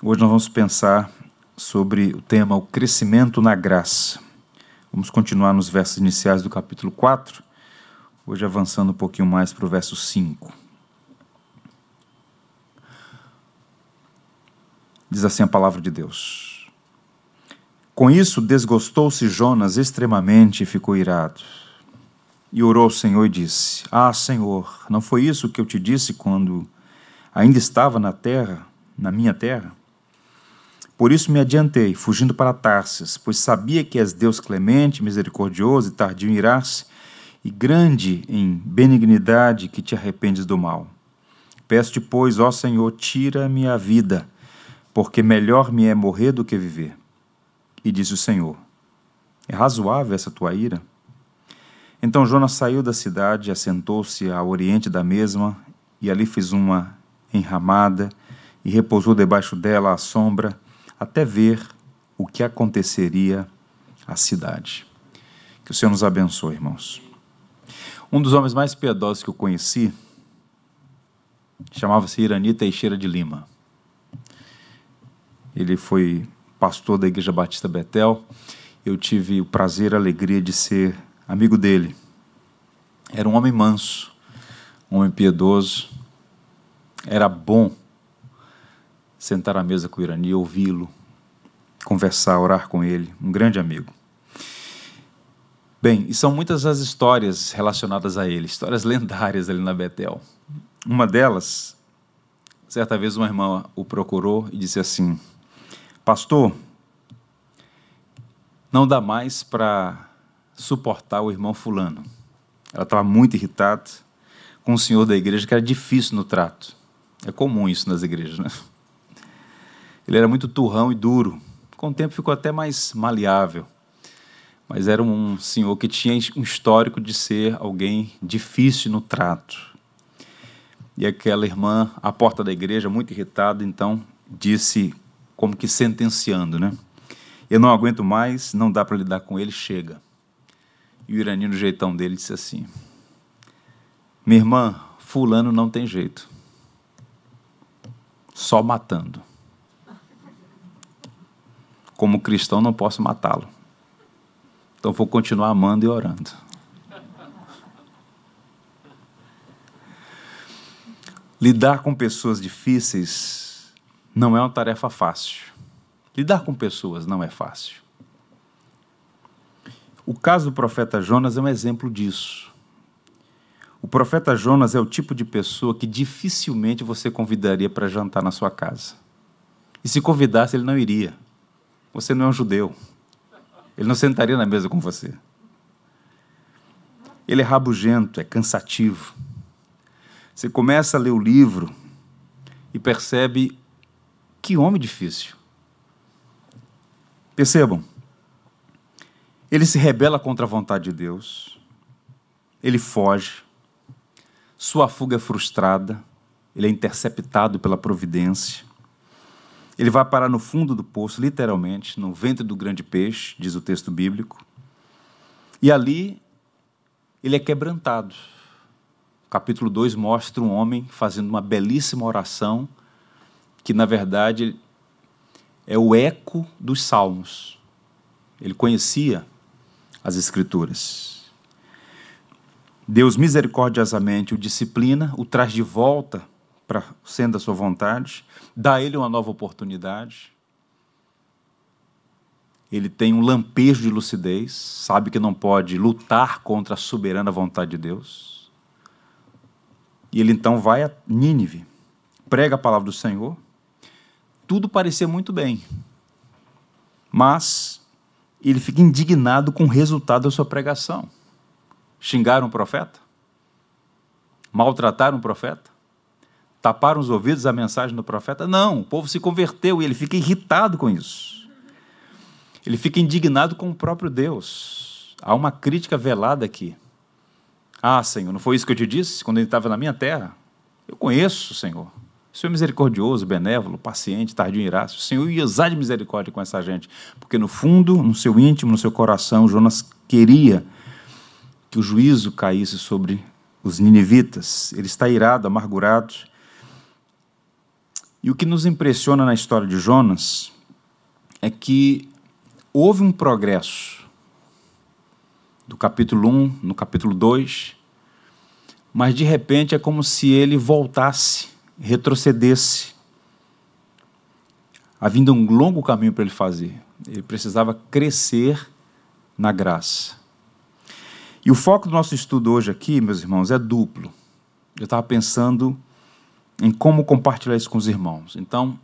Hoje nós vamos pensar sobre o tema o crescimento na graça. Vamos continuar nos versos iniciais do capítulo 4, hoje avançando um pouquinho mais para o verso 5. Diz assim a palavra de Deus. Com isso desgostou-se Jonas extremamente e ficou irado. E orou ao Senhor e disse: Ah, Senhor, não foi isso que eu te disse quando ainda estava na terra, na minha terra? Por isso me adiantei, fugindo para Tarsis, pois sabia que és Deus clemente, misericordioso e tardio em irar-se, e grande em benignidade, que te arrependes do mal. Peço-te, pois, ó Senhor, tira-me a vida, porque melhor me é morrer do que viver. E disse o Senhor: É razoável essa tua ira? Então Jonas saiu da cidade, assentou-se ao oriente da mesma, e ali fez uma enramada, e repousou debaixo dela à sombra, até ver o que aconteceria à cidade. Que o Senhor nos abençoe, irmãos. Um dos homens mais piedosos que eu conheci chamava-se Irani Teixeira de Lima. Ele foi pastor da Igreja Batista Betel. Eu tive o prazer e a alegria de ser amigo dele. Era um homem manso, um homem piedoso. Era bom sentar à mesa com o Irani, ouvi-lo, conversar, orar com ele, um grande amigo. Bem, e são muitas as histórias relacionadas a ele, histórias lendárias ali na Betel. Uma delas, certa vez uma irmã o procurou e disse assim: Pastor, não dá mais para suportar o irmão Fulano. Ela estava muito irritada com o senhor da igreja, que era difícil no trato. É comum isso nas igrejas, né? Ele era muito turrão e duro. Com o tempo ficou até mais maleável. Mas era um senhor que tinha um histórico de ser alguém difícil no trato. E aquela irmã, à porta da igreja, muito irritada, então disse, como que sentenciando, né? Eu não aguento mais, não dá para lidar com ele, chega. E o Irani, no jeitão dele, disse assim: Minha irmã, Fulano não tem jeito. Só matando como cristão, não posso matá-lo. Então vou continuar amando e orando. Lidar com pessoas difíceis não é uma tarefa fácil. Lidar com pessoas não é fácil. O caso do profeta Jonas é um exemplo disso. O profeta Jonas é o tipo de pessoa que dificilmente você convidaria para jantar na sua casa. E se convidasse, ele não iria. Você não é um judeu. Ele não sentaria na mesa com você. Ele é rabugento, é cansativo. Você começa a ler o livro e percebe que homem difícil. Percebam, ele se rebela contra a vontade de Deus, ele foge, sua fuga é frustrada, ele é interceptado pela providência, ele vai parar no fundo do poço, literalmente, no ventre do grande peixe, diz o texto bíblico. E ali ele é quebrantado. O capítulo 2 mostra um homem fazendo uma belíssima oração, que na verdade é o eco dos salmos. Ele conhecia as Escrituras. Deus misericordiosamente o disciplina, o traz de volta para sendo a sua vontade, dá ele uma nova oportunidade. Ele tem um lampejo de lucidez, sabe que não pode lutar contra a soberana vontade de Deus. E ele então vai a Nínive, prega a palavra do Senhor. Tudo parecia muito bem, mas ele fica indignado com o resultado da sua pregação. Xingaram o profeta? Maltrataram o profeta? Taparam os ouvidos à mensagem do profeta. Não, o povo se converteu e ele fica irritado com isso. Ele fica indignado com o próprio Deus. Há uma crítica velada aqui. Ah, Senhor, não foi isso que eu te disse quando ele estava na minha terra? Eu conheço, Senhor. O Senhor é misericordioso, benévolo, paciente, tardio em iraço. O Senhor ia usar de misericórdia com essa gente. Porque no fundo, no seu íntimo, no seu coração, Jonas queria que o juízo caísse sobre os ninivitas. Ele está irado, amargurado E o que nos impressiona na história de Jonas é que houve um progresso do capítulo 1 no capítulo 2, mas de repente é como se ele voltasse, retrocedesse. Havia um longo caminho para ele fazer. Ele precisava crescer na graça. E o foco do nosso estudo hoje aqui, meus irmãos, é duplo. Eu estava pensando em como compartilhar isso com os irmãos. Então,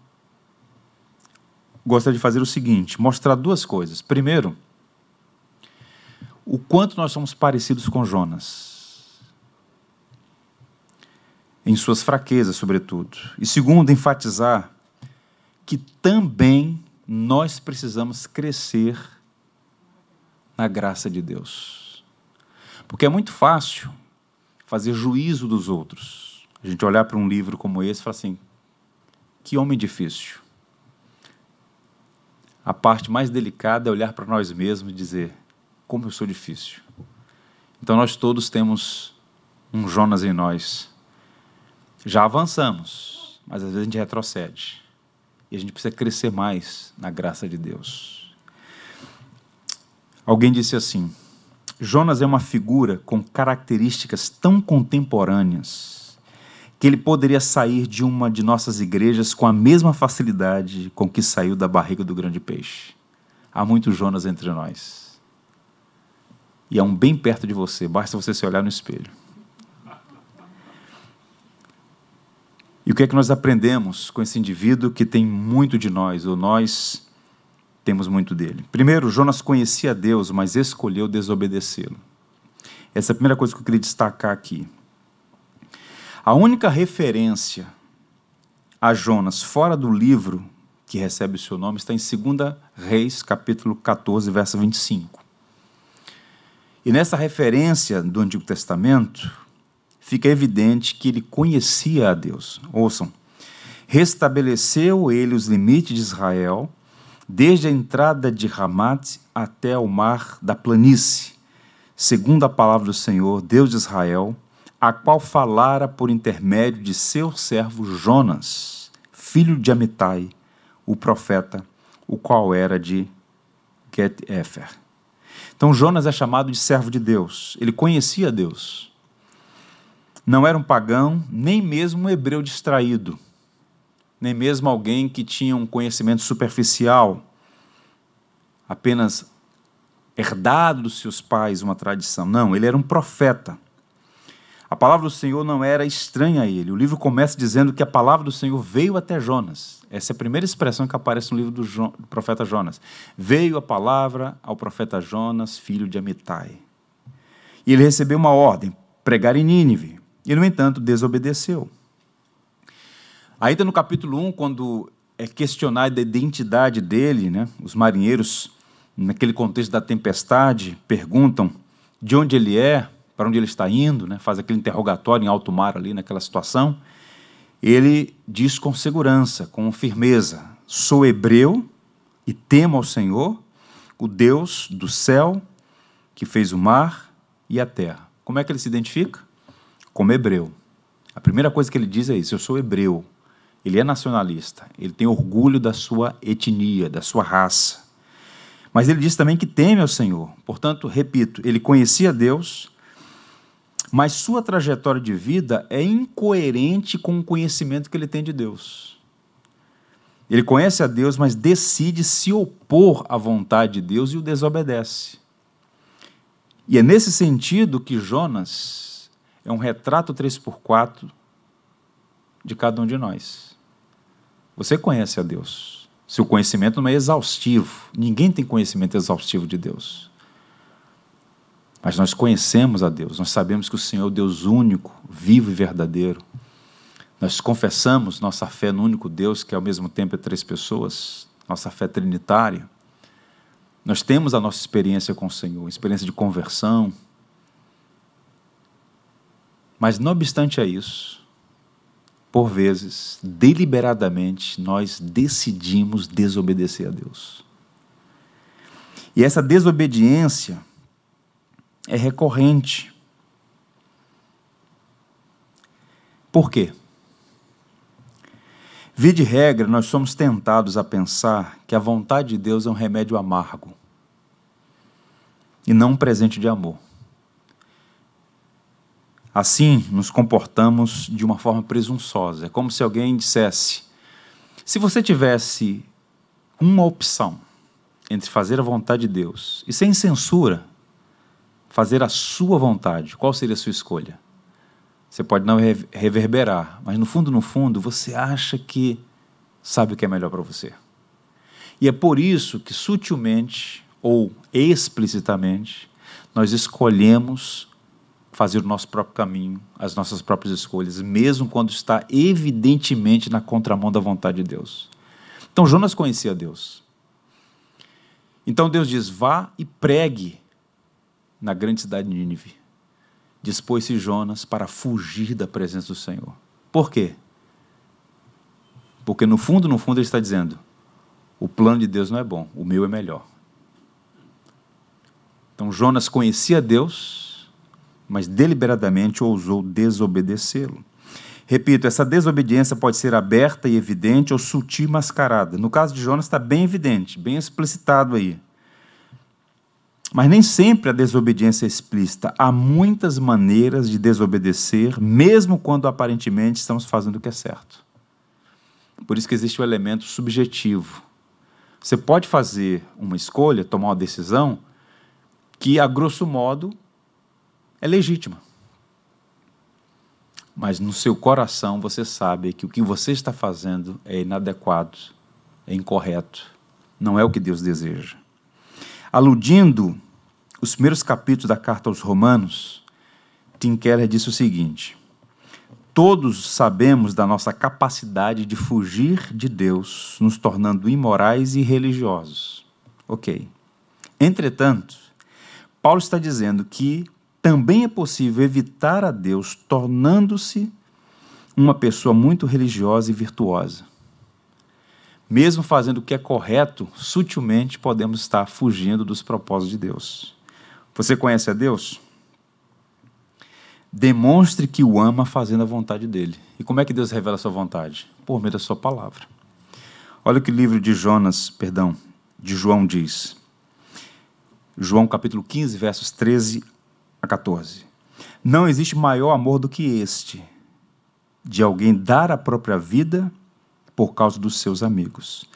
gostaria de fazer o seguinte: mostrar duas coisas. Primeiro, o quanto nós somos parecidos com Jonas, em suas fraquezas, sobretudo. E segundo, enfatizar que também nós precisamos crescer na graça de Deus. Porque é muito fácil fazer juízo dos outros. A gente olhar para um livro como esse e falar assim: que homem difícil. A parte mais delicada é olhar para nós mesmos e dizer: como eu sou difícil. Então nós todos temos um Jonas em nós. Já avançamos, mas às vezes a gente retrocede. E a gente precisa crescer mais na graça de Deus. Alguém disse assim: Jonas é uma figura com características tão contemporâneas que ele poderia sair de uma de nossas igrejas com a mesma facilidade com que saiu da barriga do grande peixe. Há muito Jonas entre nós. E é um bem perto de você, basta você se olhar no espelho. E o que é que nós aprendemos com esse indivíduo que tem muito de nós, ou nós temos muito dele? Primeiro, Jonas conhecia Deus, mas escolheu desobedecê-lo. Essa é a primeira coisa que eu queria destacar aqui. A única referência a Jonas fora do livro que recebe o seu nome está em 2 Reis, capítulo 14, verso 25. E nessa referência do Antigo Testamento, fica evidente que ele conhecia a Deus. Ouçam. Restabeleceu ele os limites de Israel, desde a entrada de Ramat até o mar da planície, segundo a palavra do Senhor, Deus de Israel, a qual falara por intermédio de seu servo Jonas, filho de Amitai, o profeta, o qual era de Get-Efer. Então Jonas é chamado de servo de Deus. Ele conhecia Deus. Não era um pagão, nem mesmo um hebreu distraído, nem mesmo alguém que tinha um conhecimento superficial, apenas herdado dos seus pais uma tradição. Não, ele era um profeta. A palavra do Senhor não era estranha a ele. O livro começa dizendo que a palavra do Senhor veio até Jonas. Essa é a primeira expressão que aparece no livro do, jo do profeta Jonas. Veio a palavra ao profeta Jonas, filho de Amitai. E ele recebeu uma ordem: pregar em Nínive. E, no entanto, desobedeceu. Ainda no capítulo 1, quando é questionada a identidade dele, né, os marinheiros, naquele contexto da tempestade, perguntam de onde ele é, para onde ele está indo, né, faz aquele interrogatório em alto mar ali naquela situação. Ele diz com segurança, com firmeza: Sou hebreu e temo ao Senhor, o Deus do céu, que fez o mar e a terra. Como é que ele se identifica? como hebreu. A primeira coisa que ele diz é isso: eu sou hebreu. Ele é nacionalista, ele tem orgulho da sua etnia, da sua raça. Mas ele diz também que teme ao Senhor. Portanto, repito, ele conhecia Deus, mas sua trajetória de vida é incoerente com o conhecimento que ele tem de Deus. Ele conhece a Deus, mas decide se opor à vontade de Deus e o desobedece. E é nesse sentido que Jonas é um retrato 3x4 de cada um de nós. Você conhece a Deus. Seu conhecimento não é exaustivo. Ninguém tem conhecimento exaustivo de Deus. Mas nós conhecemos a Deus. Nós sabemos que o Senhor é o Deus único, vivo e verdadeiro. Nós confessamos nossa fé no único Deus, que ao mesmo tempo é três pessoas, nossa fé trinitária. Nós temos a nossa experiência com o Senhor, experiência de conversão, mas, não obstante a isso, por vezes, deliberadamente, nós decidimos desobedecer a Deus. E essa desobediência é recorrente. Por quê? Vi de regra, nós somos tentados a pensar que a vontade de Deus é um remédio amargo e não um presente de amor. Assim, nos comportamos de uma forma presunçosa. É como se alguém dissesse: se você tivesse uma opção entre fazer a vontade de Deus e, sem censura, fazer a sua vontade, qual seria a sua escolha? Você pode não reverberar, mas no fundo, no fundo, você acha que sabe o que é melhor para você. E é por isso que sutilmente ou explicitamente nós escolhemos fazer o nosso próprio caminho, as nossas próprias escolhas, mesmo quando está evidentemente na contramão da vontade de Deus. Então Jonas conhecia Deus. Então Deus diz: vá e pregue na grande cidade de Nínive. Dispôs-se Jonas para fugir da presença do Senhor. Por quê? Porque no fundo, no fundo, ele está dizendo: o plano de Deus não é bom, o meu é melhor. Então Jonas conhecia Deus, mas deliberadamente ousou desobedecê-lo. Repito, essa desobediência pode ser aberta e evidente ou sutil e mascarada. No caso de Jonas está bem evidente, bem explicitado aí. Mas nem sempre a desobediência é explícita. Há muitas maneiras de desobedecer, mesmo quando aparentemente estamos fazendo o que é certo. Por isso que existe o elemento subjetivo. Você pode fazer uma escolha, tomar uma decisão que, a grosso modo, é legítima mas no seu coração você sabe que o que você está fazendo é inadequado, é incorreto, não é o que Deus deseja. Aludindo os primeiros capítulos da carta aos Romanos, Tim Keller disse o seguinte: Todos sabemos da nossa capacidade de fugir de Deus, nos tornando imorais e religiosos. Ok. Entretanto, Paulo está dizendo que também é possível evitar a Deus tornando-se uma pessoa muito religiosa e virtuosa. Mesmo fazendo o que é correto, sutilmente podemos estar fugindo dos propósitos de Deus. Você conhece a Deus? Demonstre que o ama fazendo a vontade dele. E como é que Deus revela a sua vontade? Por meio da sua palavra. Olha o que o livro de Jonas, perdão, de João diz. João capítulo 15, versos 13 a 14. Não existe maior amor do que este, de alguém dar a própria vida por causa dos seus amigos.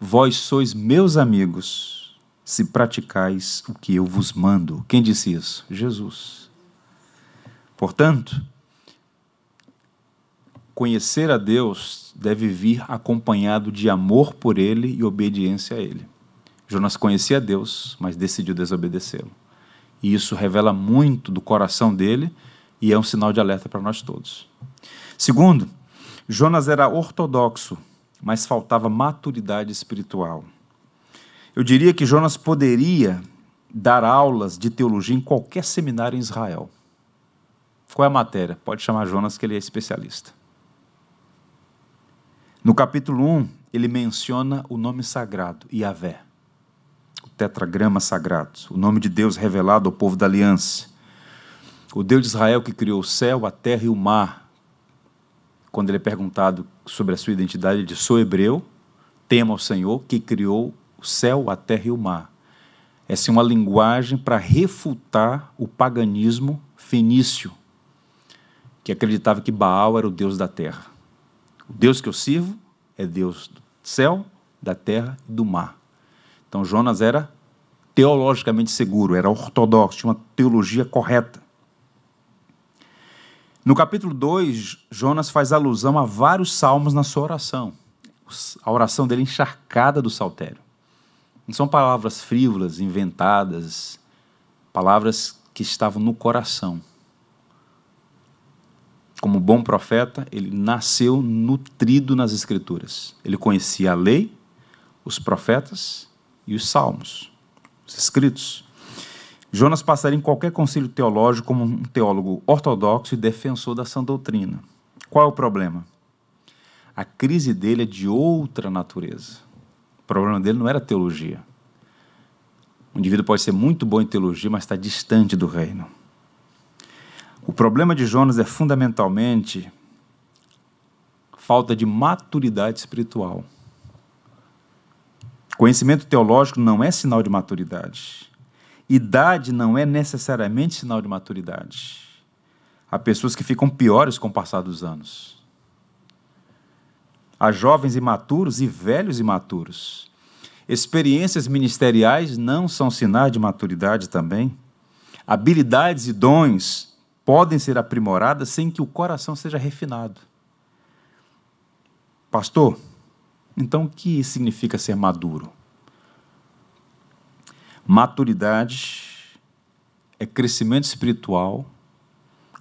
Vós sois meus amigos, se praticais o que eu vos mando. Quem disse isso? Jesus. Portanto, conhecer a Deus deve vir acompanhado de amor por Ele e obediência a Ele. Jonas conhecia Deus, mas decidiu desobedecê-lo. E isso revela muito do coração dele e é um sinal de alerta para nós todos. Segundo, Jonas era ortodoxo, mas faltava maturidade espiritual. Eu diria que Jonas poderia dar aulas de teologia em qualquer seminário em Israel. Qual é a matéria? Pode chamar Jonas, que ele é especialista. No capítulo 1, ele menciona o nome sagrado, Yahvé tetragrama sagrado, o nome de Deus revelado ao povo da aliança. O Deus de Israel que criou o céu, a terra e o mar. Quando ele é perguntado sobre a sua identidade, ele diz: Sou hebreu, temo ao Senhor que criou o céu, a terra e o mar. Essa é uma linguagem para refutar o paganismo fenício, que acreditava que Baal era o Deus da terra. O Deus que eu sirvo é Deus do céu, da terra e do mar. Então Jonas era teologicamente seguro, era ortodoxo, tinha uma teologia correta. No capítulo 2, Jonas faz alusão a vários salmos na sua oração. A oração dele é encharcada do saltério. Não são palavras frívolas, inventadas, palavras que estavam no coração. Como bom profeta, ele nasceu nutrido nas Escrituras. Ele conhecia a lei, os profetas e os salmos, os escritos. Jonas passaria em qualquer concílio teológico como um teólogo ortodoxo e defensor da sã doutrina. Qual é o problema? A crise dele é de outra natureza. O problema dele não era teologia. Um indivíduo pode ser muito bom em teologia, mas está distante do reino. O problema de Jonas é fundamentalmente falta de maturidade espiritual. Conhecimento teológico não é sinal de maturidade. Idade não é necessariamente sinal de maturidade. Há pessoas que ficam piores com o passar dos anos. Há jovens imaturos e velhos imaturos. Experiências ministeriais não são sinais de maturidade também. Habilidades e dons podem ser aprimoradas sem que o coração seja refinado. Pastor, então o que significa ser maduro? Maturidade é crescimento espiritual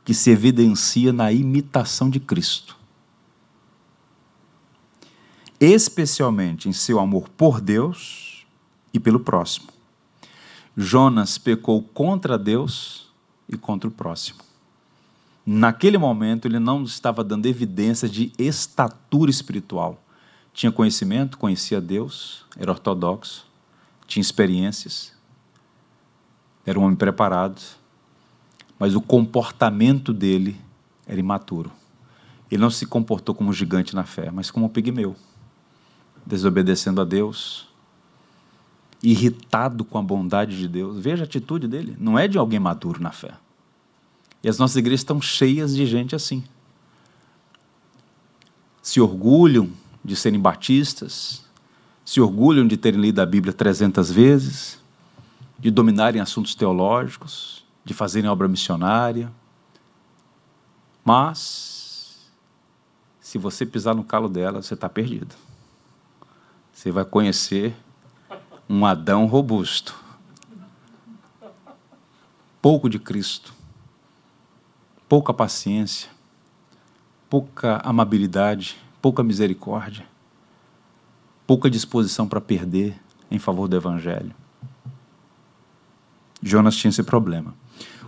que se evidencia na imitação de Cristo. Especialmente em seu amor por Deus e pelo próximo. Jonas pecou contra Deus e contra o próximo. Naquele momento, ele não estava dando evidência de estatura espiritual. Tinha conhecimento, conhecia Deus, era ortodoxo, tinha experiências, era um homem preparado, mas o comportamento dele era imaturo. Ele não se comportou como gigante na fé, mas como um pigmeu, desobedecendo a Deus, irritado com a bondade de Deus. Veja a atitude dele, não é de alguém maduro na fé. E as nossas igrejas estão cheias de gente assim. Se orgulham de serem batistas, se orgulham de terem lido a Bíblia 300 vezes, de dominarem assuntos teológicos, de fazerem obra missionária. Mas, se você pisar no calo dela, você está perdido. Você vai conhecer um Adão robusto, pouco de Cristo, pouca paciência, pouca amabilidade, pouca misericórdia, pouca disposição para perder em favor do Evangelho. Jonas tinha esse problema.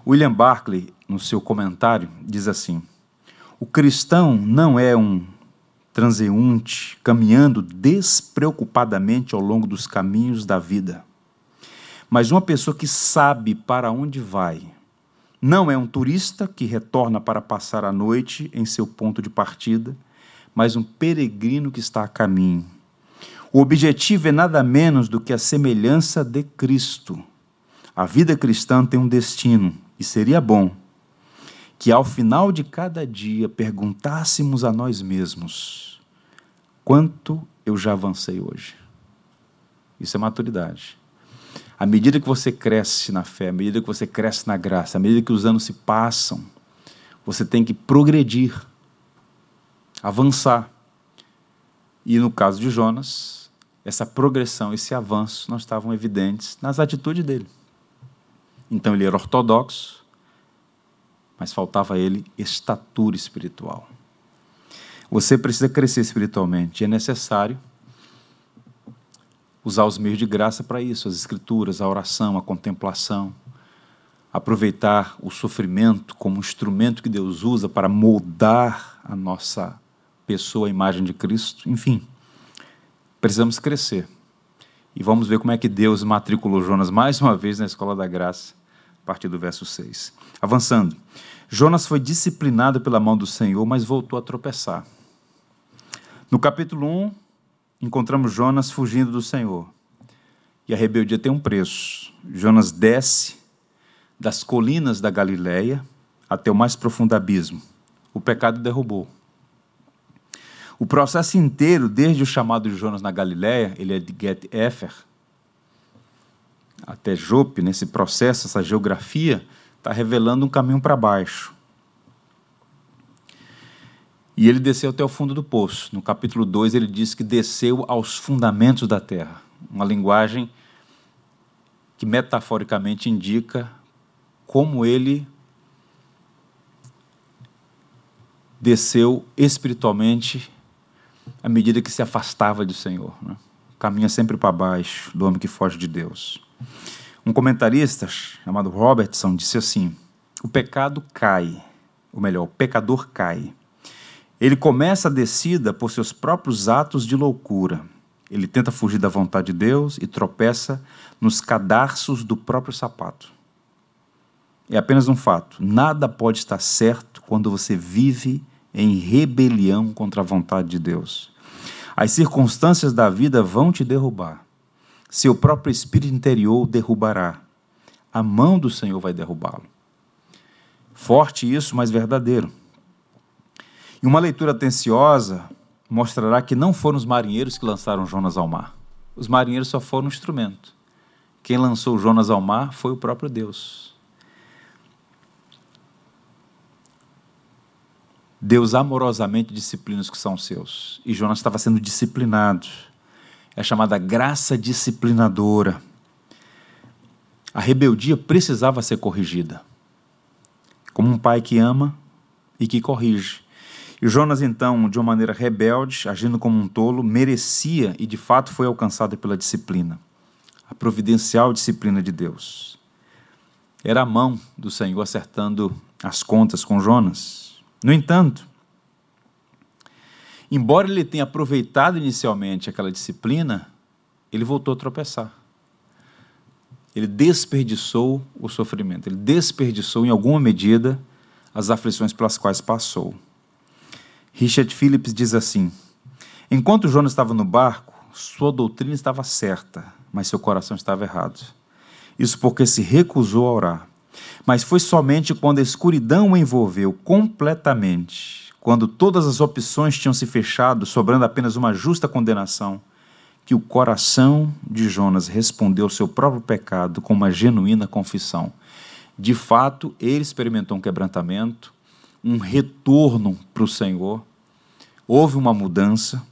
William Barclay, no seu comentário, diz assim: O cristão não é um transeunte caminhando despreocupadamente ao longo dos caminhos da vida, mas uma pessoa que sabe para onde vai. Não é um turista que retorna para passar a noite em seu ponto de partida, mas um peregrino que está a caminho. O objetivo é nada menos do que a semelhança de Cristo a vida cristã tem um destino e seria bom que ao final de cada dia perguntássemos a nós mesmos: quanto eu já avancei hoje? Isso é maturidade. À medida que você cresce na fé, à medida que você cresce na graça, à medida que os anos se passam, você tem que progredir, avançar. E no caso de Jonas, essa progressão, esse avanço não estavam evidentes nas atitudes dele. Então ele era ortodoxo, mas faltava a ele estatura espiritual. Você precisa crescer espiritualmente, é necessário usar os meios de graça para isso, as escrituras, a oração, a contemplação, aproveitar o sofrimento como instrumento que Deus usa para moldar a nossa pessoa, a imagem de Cristo, enfim. Precisamos crescer. E vamos ver como é que Deus matriculou Jonas mais uma vez na escola da graça a partir do verso 6. Avançando. Jonas foi disciplinado pela mão do Senhor, mas voltou a tropeçar. No capítulo 1, encontramos Jonas fugindo do Senhor. E a rebeldia tem um preço. Jonas desce das colinas da Galileia até o mais profundo abismo. O pecado derrubou. O processo inteiro, desde o chamado de Jonas na Galileia, ele é de Get-Efer, até Jope, nesse processo, essa geografia, está revelando um caminho para baixo. E ele desceu até o fundo do poço. No capítulo 2, ele diz que desceu aos fundamentos da terra. Uma linguagem que metaforicamente indica como ele desceu espiritualmente à medida que se afastava do Senhor. Né? Caminha sempre para baixo do homem que foge de Deus. Um comentarista chamado Robertson disse assim: o pecado cai, ou melhor, o pecador cai. Ele começa a descida por seus próprios atos de loucura. Ele tenta fugir da vontade de Deus e tropeça nos cadarços do próprio sapato. É apenas um fato: nada pode estar certo quando você vive em rebelião contra a vontade de Deus. As circunstâncias da vida vão te derrubar. Seu próprio espírito interior o derrubará. A mão do Senhor vai derrubá-lo. Forte isso, mas verdadeiro. E uma leitura atenciosa mostrará que não foram os marinheiros que lançaram Jonas ao mar. Os marinheiros só foram um instrumento. Quem lançou Jonas ao mar foi o próprio Deus. Deus amorosamente disciplina os que são seus. E Jonas estava sendo disciplinado. É chamada graça disciplinadora. A rebeldia precisava ser corrigida. Como um pai que ama e que corrige. E Jonas, então, de uma maneira rebelde, agindo como um tolo, merecia e de fato foi alcançado pela disciplina, a providencial disciplina de Deus. Era a mão do Senhor acertando as contas com Jonas. No entanto, embora ele tenha aproveitado inicialmente aquela disciplina, ele voltou a tropeçar. Ele desperdiçou o sofrimento, ele desperdiçou, em alguma medida, as aflições pelas quais passou. Richard Phillips diz assim: Enquanto Jonas estava no barco, sua doutrina estava certa, mas seu coração estava errado. Isso porque se recusou a orar. Mas foi somente quando a escuridão o envolveu completamente, quando todas as opções tinham se fechado, sobrando apenas uma justa condenação, que o coração de Jonas respondeu ao seu próprio pecado com uma genuína confissão. De fato, ele experimentou um quebrantamento, um retorno para o Senhor. Houve uma mudança.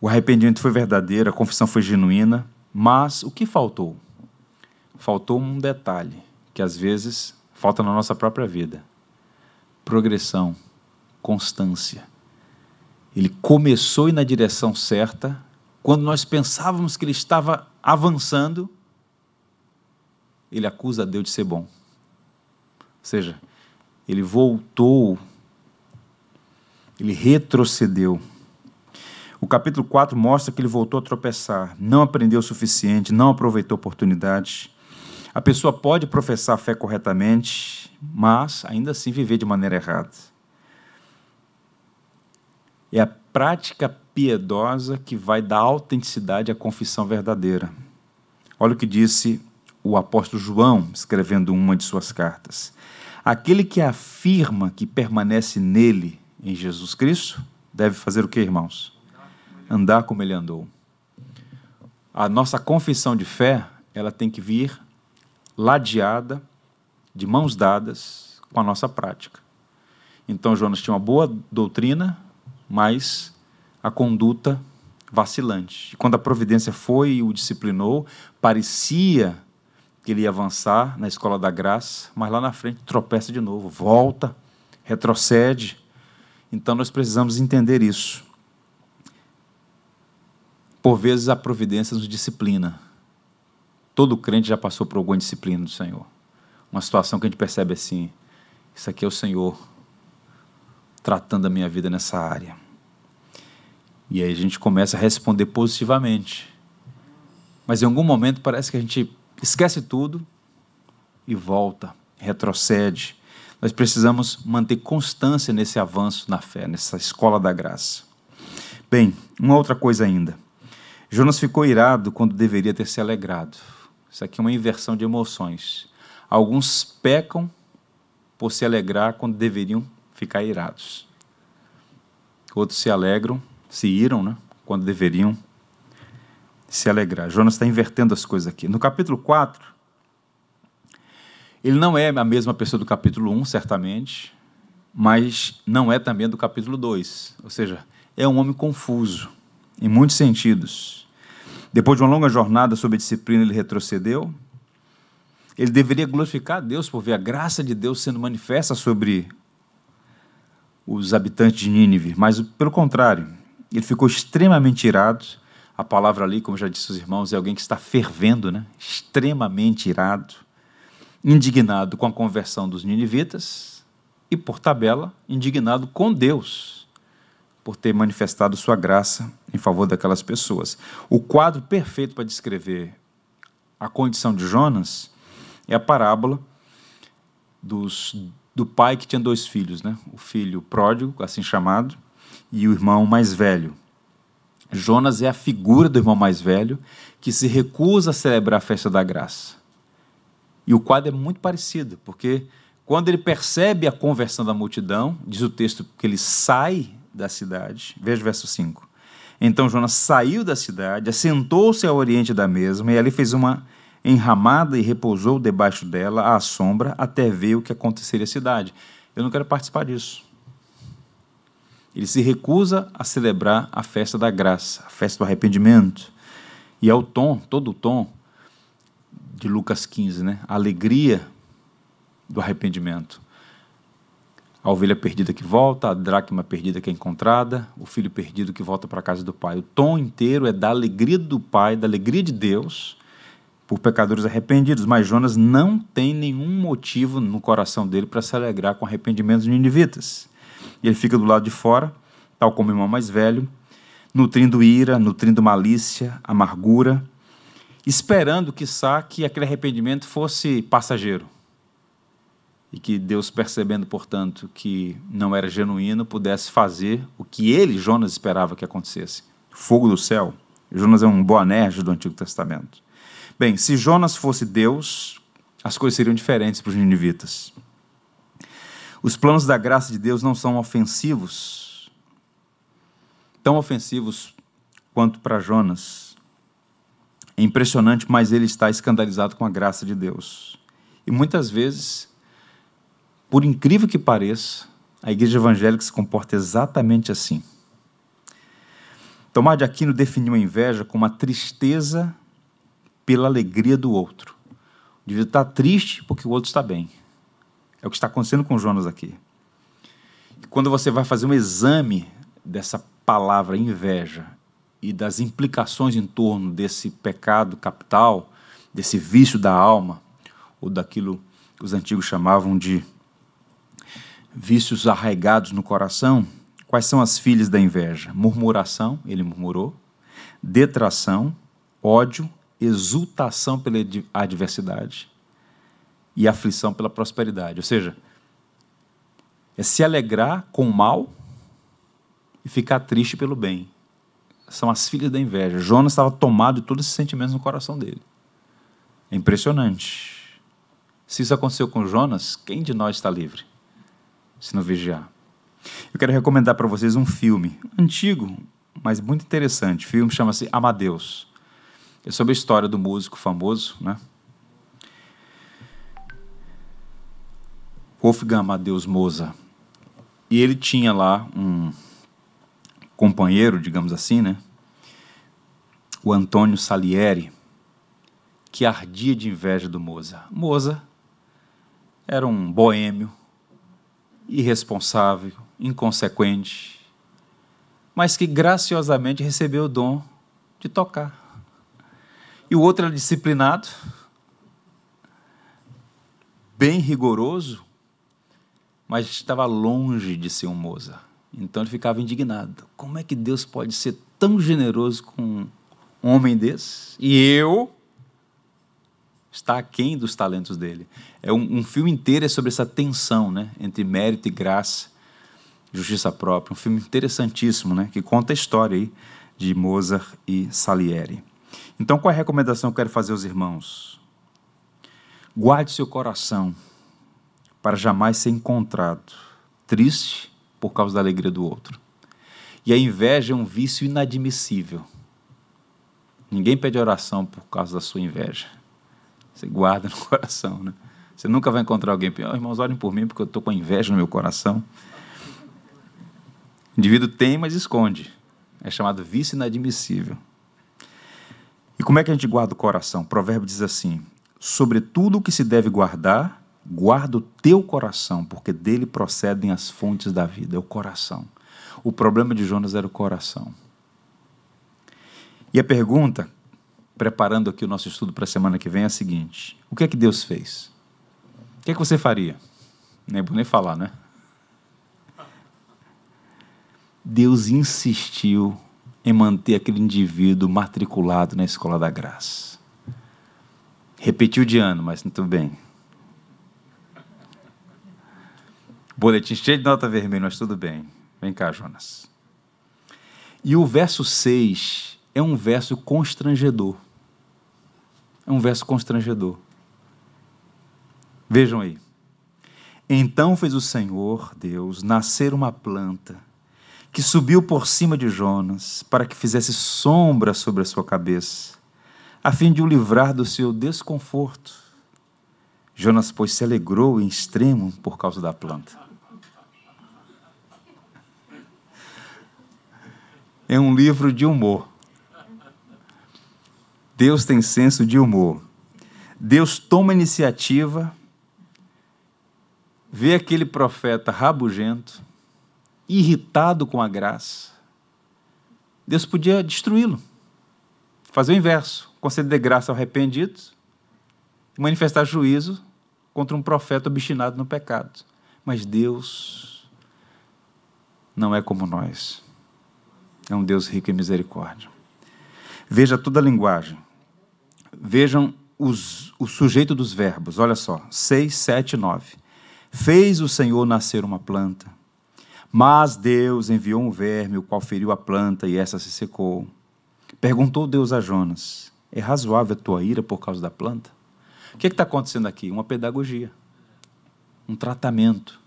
O arrependimento foi verdadeiro, a confissão foi genuína, mas o que faltou? Faltou um detalhe que às vezes falta na nossa própria vida: progressão, constância. Ele começou a na direção certa, quando nós pensávamos que ele estava avançando, ele acusa Deus de ser bom. Ou seja, ele voltou, ele retrocedeu. O capítulo 4 mostra que ele voltou a tropeçar, não aprendeu o suficiente, não aproveitou oportunidades. A pessoa pode professar a fé corretamente, mas ainda assim viver de maneira errada. É a prática piedosa que vai dar autenticidade à confissão verdadeira. Olha o que disse o apóstolo João, escrevendo uma de suas cartas. Aquele que afirma que permanece nele, em Jesus Cristo, deve fazer o que, irmãos? Andar como ele andou. A nossa confissão de fé, ela tem que vir ladeada, de mãos dadas, com a nossa prática. Então Jonas tinha uma boa doutrina, mas a conduta vacilante. E quando a providência foi e o disciplinou, parecia que ele ia avançar na escola da graça, mas lá na frente tropeça de novo, volta, retrocede. Então nós precisamos entender isso. Por vezes a providência nos disciplina. Todo crente já passou por alguma disciplina do Senhor. Uma situação que a gente percebe assim: isso aqui é o Senhor tratando a minha vida nessa área. E aí a gente começa a responder positivamente. Mas em algum momento parece que a gente esquece tudo e volta, retrocede. Nós precisamos manter constância nesse avanço na fé, nessa escola da graça. Bem, uma outra coisa ainda. Jonas ficou irado quando deveria ter se alegrado. Isso aqui é uma inversão de emoções. Alguns pecam por se alegrar quando deveriam ficar irados. Outros se alegram, se iram, né, quando deveriam se alegrar. Jonas está invertendo as coisas aqui. No capítulo 4, ele não é a mesma pessoa do capítulo 1, certamente, mas não é também do capítulo 2. Ou seja, é um homem confuso, em muitos sentidos. Depois de uma longa jornada sob a disciplina, ele retrocedeu. Ele deveria glorificar a Deus por ver a graça de Deus sendo manifesta sobre os habitantes de Nínive, mas pelo contrário, ele ficou extremamente irado a palavra ali, como já disse os irmãos, é alguém que está fervendo, né? extremamente irado, indignado com a conversão dos ninivitas e, por tabela, indignado com Deus por ter manifestado sua graça em favor daquelas pessoas. O quadro perfeito para descrever a condição de Jonas é a parábola dos do pai que tinha dois filhos, né? O filho pródigo, assim chamado, e o irmão mais velho. Jonas é a figura do irmão mais velho que se recusa a celebrar a festa da graça. E o quadro é muito parecido, porque quando ele percebe a conversão da multidão, diz o texto que ele sai da cidade. Veja o verso 5. Então Jonas saiu da cidade, assentou-se ao oriente da mesma e ali fez uma enramada e repousou debaixo dela à sombra até ver o que aconteceria à cidade. Eu não quero participar disso. Ele se recusa a celebrar a festa da graça, a festa do arrependimento. E é o tom, todo o tom de Lucas 15, né? A alegria do arrependimento. A ovelha perdida que volta, a dracma perdida que é encontrada, o filho perdido que volta para a casa do pai. O tom inteiro é da alegria do pai, da alegria de Deus por pecadores arrependidos, mas Jonas não tem nenhum motivo no coração dele para se alegrar com arrependimentos de ninivitas. Ele fica do lado de fora, tal como o irmão mais velho, nutrindo ira, nutrindo malícia, amargura, esperando, quiçá, que aquele arrependimento fosse passageiro. E que Deus, percebendo, portanto, que não era genuíno, pudesse fazer o que ele, Jonas, esperava que acontecesse. Fogo do céu. Jonas é um boanerge do Antigo Testamento. Bem, se Jonas fosse Deus, as coisas seriam diferentes para os ninivitas. Os planos da graça de Deus não são ofensivos, tão ofensivos quanto para Jonas. É impressionante, mas ele está escandalizado com a graça de Deus. E muitas vezes, por incrível que pareça, a igreja evangélica se comporta exatamente assim. Tomás de Aquino definiu a inveja como a tristeza pela alegria do outro. Devia estar triste porque o outro está bem. É o que está acontecendo com Jonas aqui. E quando você vai fazer um exame dessa palavra inveja e das implicações em torno desse pecado capital, desse vício da alma, ou daquilo que os antigos chamavam de vícios arraigados no coração, quais são as filhas da inveja? Murmuração, ele murmurou, detração, ódio, exultação pela adversidade e aflição pela prosperidade. Ou seja, é se alegrar com o mal e ficar triste pelo bem. São as filhas da inveja. Jonas estava tomado de todos esses sentimentos no coração dele. É impressionante. Se isso aconteceu com Jonas, quem de nós está livre? Se não vigiar. Eu quero recomendar para vocês um filme antigo, mas muito interessante. O filme chama-se Amadeus. É sobre a história do músico famoso, né? Wolfgang Amadeus Mozart. E ele tinha lá um companheiro, digamos assim, né? O Antônio Salieri, que ardia de inveja do Mozart. Mozart era um boêmio, irresponsável, inconsequente, mas que graciosamente recebeu o dom de tocar e o outro era disciplinado, bem rigoroso, mas estava longe de ser um Mozart. Então ele ficava indignado. Como é que Deus pode ser tão generoso com um homem desse? E eu está aquém dos talentos dele. É um, um filme inteiro é sobre essa tensão, né, entre mérito e graça, justiça própria. Um filme interessantíssimo, né, que conta a história aí de Mozart e Salieri. Então, qual é a recomendação que eu quero fazer aos irmãos? Guarde seu coração para jamais ser encontrado triste por causa da alegria do outro. E a inveja é um vício inadmissível. Ninguém pede oração por causa da sua inveja. Você guarda no coração, né? Você nunca vai encontrar alguém, oh, irmãos, orem por mim porque eu estou com inveja no meu coração. O indivíduo tem, mas esconde. É chamado vício inadmissível. E como é que a gente guarda o coração? O provérbio diz assim: sobre tudo o que se deve guardar, guarda o teu coração, porque dele procedem as fontes da vida. É o coração. O problema de Jonas era o coração. E a pergunta, preparando aqui o nosso estudo para a semana que vem, é a seguinte: o que é que Deus fez? O que é que você faria? Nem vou nem falar, né? Deus insistiu em manter aquele indivíduo matriculado na escola da graça. Repetiu de ano, mas tudo bem. Boletim cheio de nota vermelha, mas tudo bem. Vem cá, Jonas. E o verso 6 é um verso constrangedor. É um verso constrangedor. Vejam aí. Então fez o Senhor, Deus, nascer uma planta que subiu por cima de Jonas para que fizesse sombra sobre a sua cabeça, a fim de o livrar do seu desconforto. Jonas, pois, se alegrou em extremo por causa da planta. É um livro de humor. Deus tem senso de humor. Deus toma iniciativa vê aquele profeta rabugento, irritado com a graça, Deus podia destruí-lo, fazer o inverso, conceder graça ao arrependido e manifestar juízo contra um profeta obstinado no pecado. Mas Deus não é como nós. É um Deus rico em misericórdia. Veja toda a linguagem. Vejam os, o sujeito dos verbos. Olha só. 6, 7, 9. Fez o Senhor nascer uma planta, mas Deus enviou um verme, o qual feriu a planta e essa se secou. Perguntou Deus a Jonas: É razoável a tua ira por causa da planta? O que é está acontecendo aqui? Uma pedagogia, um tratamento.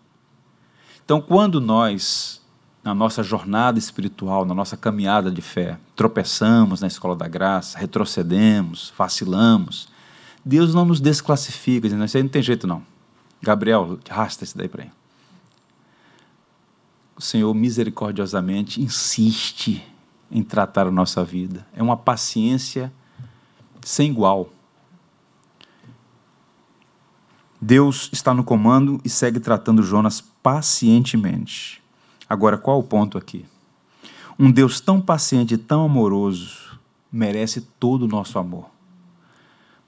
Então, quando nós, na nossa jornada espiritual, na nossa caminhada de fé, tropeçamos na escola da graça, retrocedemos, vacilamos, Deus não nos desclassifica, dizendo: Isso aí não tem jeito não. Gabriel, arrasta esse daí para aí. O Senhor misericordiosamente insiste em tratar a nossa vida. É uma paciência sem igual. Deus está no comando e segue tratando Jonas pacientemente. Agora, qual o ponto aqui? Um Deus tão paciente e tão amoroso merece todo o nosso amor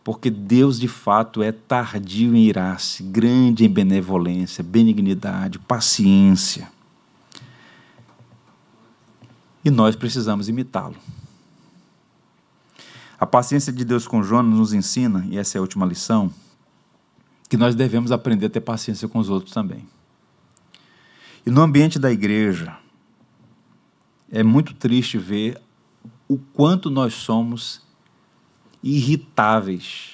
porque Deus de fato é tardio em irar-se, grande em benevolência, benignidade, paciência. E nós precisamos imitá-lo. A paciência de Deus com Jonas nos ensina, e essa é a última lição, que nós devemos aprender a ter paciência com os outros também. E no ambiente da igreja, é muito triste ver o quanto nós somos irritáveis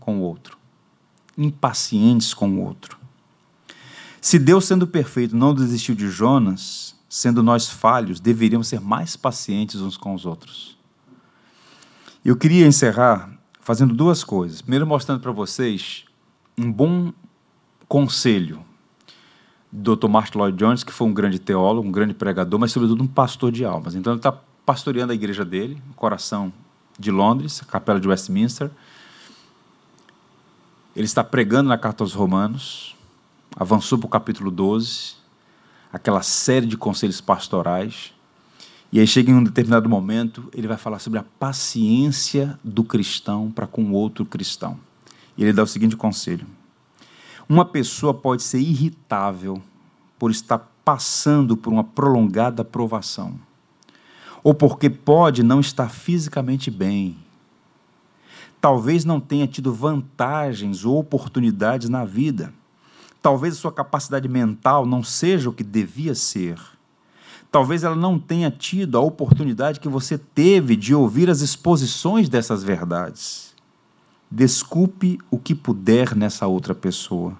com o outro, impacientes com o outro. Se Deus, sendo perfeito, não desistiu de Jonas, sendo nós falhos, deveríamos ser mais pacientes uns com os outros. Eu queria encerrar fazendo duas coisas. Primeiro, mostrando para vocês um bom conselho do Dr. Martin Lloyd Jones, que foi um grande teólogo, um grande pregador, mas, sobretudo, um pastor de almas. Então, ele está pastoreando a igreja dele, o coração de Londres, a Capela de Westminster. Ele está pregando na carta aos Romanos, avançou para o capítulo 12, aquela série de conselhos pastorais. E aí chega em um determinado momento, ele vai falar sobre a paciência do cristão para com outro cristão. E ele dá o seguinte conselho: Uma pessoa pode ser irritável por estar passando por uma prolongada provação ou porque pode não estar fisicamente bem. Talvez não tenha tido vantagens ou oportunidades na vida. Talvez a sua capacidade mental não seja o que devia ser. Talvez ela não tenha tido a oportunidade que você teve de ouvir as exposições dessas verdades. Desculpe o que puder nessa outra pessoa,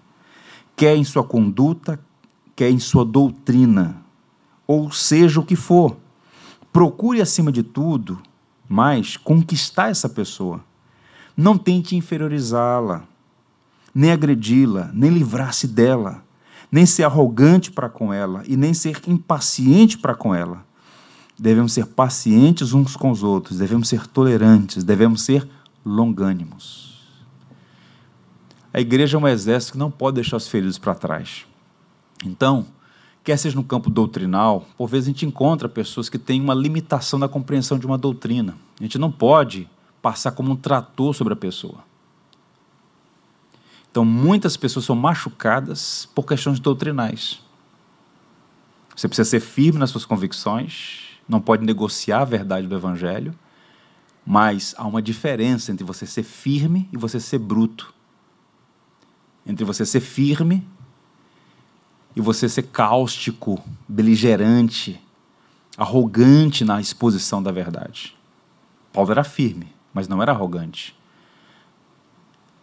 quer em sua conduta, quer em sua doutrina, ou seja o que for. Procure, acima de tudo, mais conquistar essa pessoa. Não tente inferiorizá-la, nem agredi-la, nem livrar-se dela, nem ser arrogante para com ela e nem ser impaciente para com ela. Devemos ser pacientes uns com os outros, devemos ser tolerantes, devemos ser longânimos. A igreja é um exército que não pode deixar os feridos para trás. Então, quer seja no campo doutrinal, por vezes a gente encontra pessoas que têm uma limitação na compreensão de uma doutrina. A gente não pode passar como um trator sobre a pessoa. Então, muitas pessoas são machucadas por questões doutrinais. Você precisa ser firme nas suas convicções, não pode negociar a verdade do Evangelho, mas há uma diferença entre você ser firme e você ser bruto. Entre você ser firme e você ser cáustico, beligerante, arrogante na exposição da verdade. Paulo era firme, mas não era arrogante.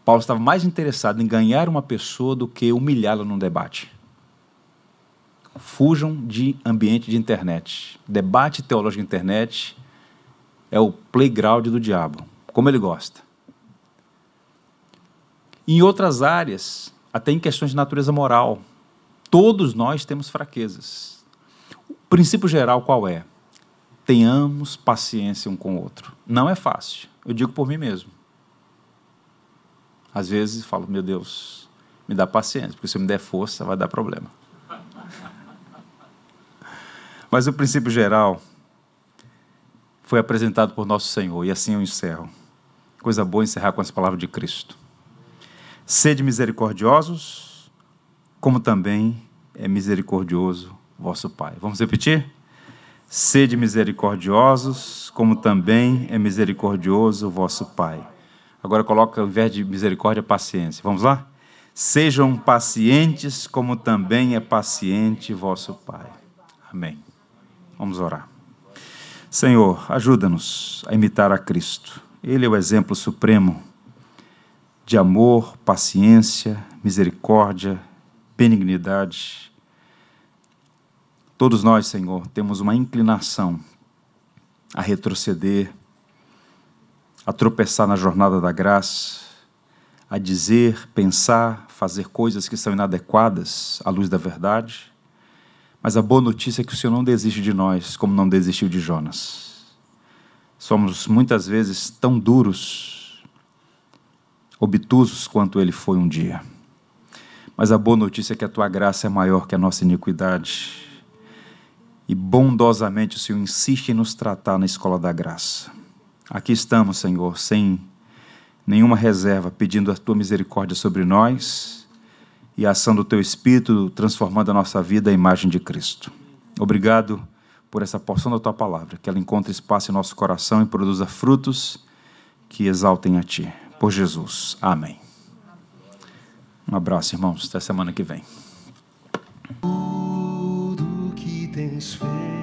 Paulo estava mais interessado em ganhar uma pessoa do que humilhá-la num debate. Fujam de ambiente de internet. Debate teológico de internet é o playground do diabo, como ele gosta. Em outras áreas, até em questões de natureza moral, todos nós temos fraquezas. O princípio geral qual é? Tenhamos paciência um com o outro. Não é fácil. Eu digo por mim mesmo. Às vezes falo, meu Deus, me dá paciência, porque se eu me der força vai dar problema. Mas o princípio geral foi apresentado por nosso Senhor, e assim eu encerro. Coisa boa encerrar com as palavras de Cristo. Sede misericordiosos, como também é misericordioso vosso Pai. Vamos repetir? Sede misericordiosos, como também é misericordioso vosso Pai. Agora coloca, ao invés de misericórdia, paciência. Vamos lá? Sejam pacientes, como também é paciente vosso Pai. Amém. Vamos orar. Senhor, ajuda-nos a imitar a Cristo. Ele é o exemplo supremo de amor, paciência, misericórdia, benignidade. Todos nós, Senhor, temos uma inclinação a retroceder, a tropeçar na jornada da graça, a dizer, pensar, fazer coisas que são inadequadas à luz da verdade. Mas a boa notícia é que o Senhor não desiste de nós, como não desistiu de Jonas. Somos muitas vezes tão duros, obtusos quanto ele foi um dia. Mas a boa notícia é que a tua graça é maior que a nossa iniquidade. E bondosamente o Senhor insiste em nos tratar na escola da graça. Aqui estamos, Senhor, sem nenhuma reserva, pedindo a tua misericórdia sobre nós e a ação do teu Espírito transformando a nossa vida à imagem de Cristo. Obrigado por essa porção da tua palavra, que ela encontre espaço em nosso coração e produza frutos que exaltem a ti. Por Jesus. Amém. Um abraço, irmãos. Até semana que vem. Tudo que tens feito,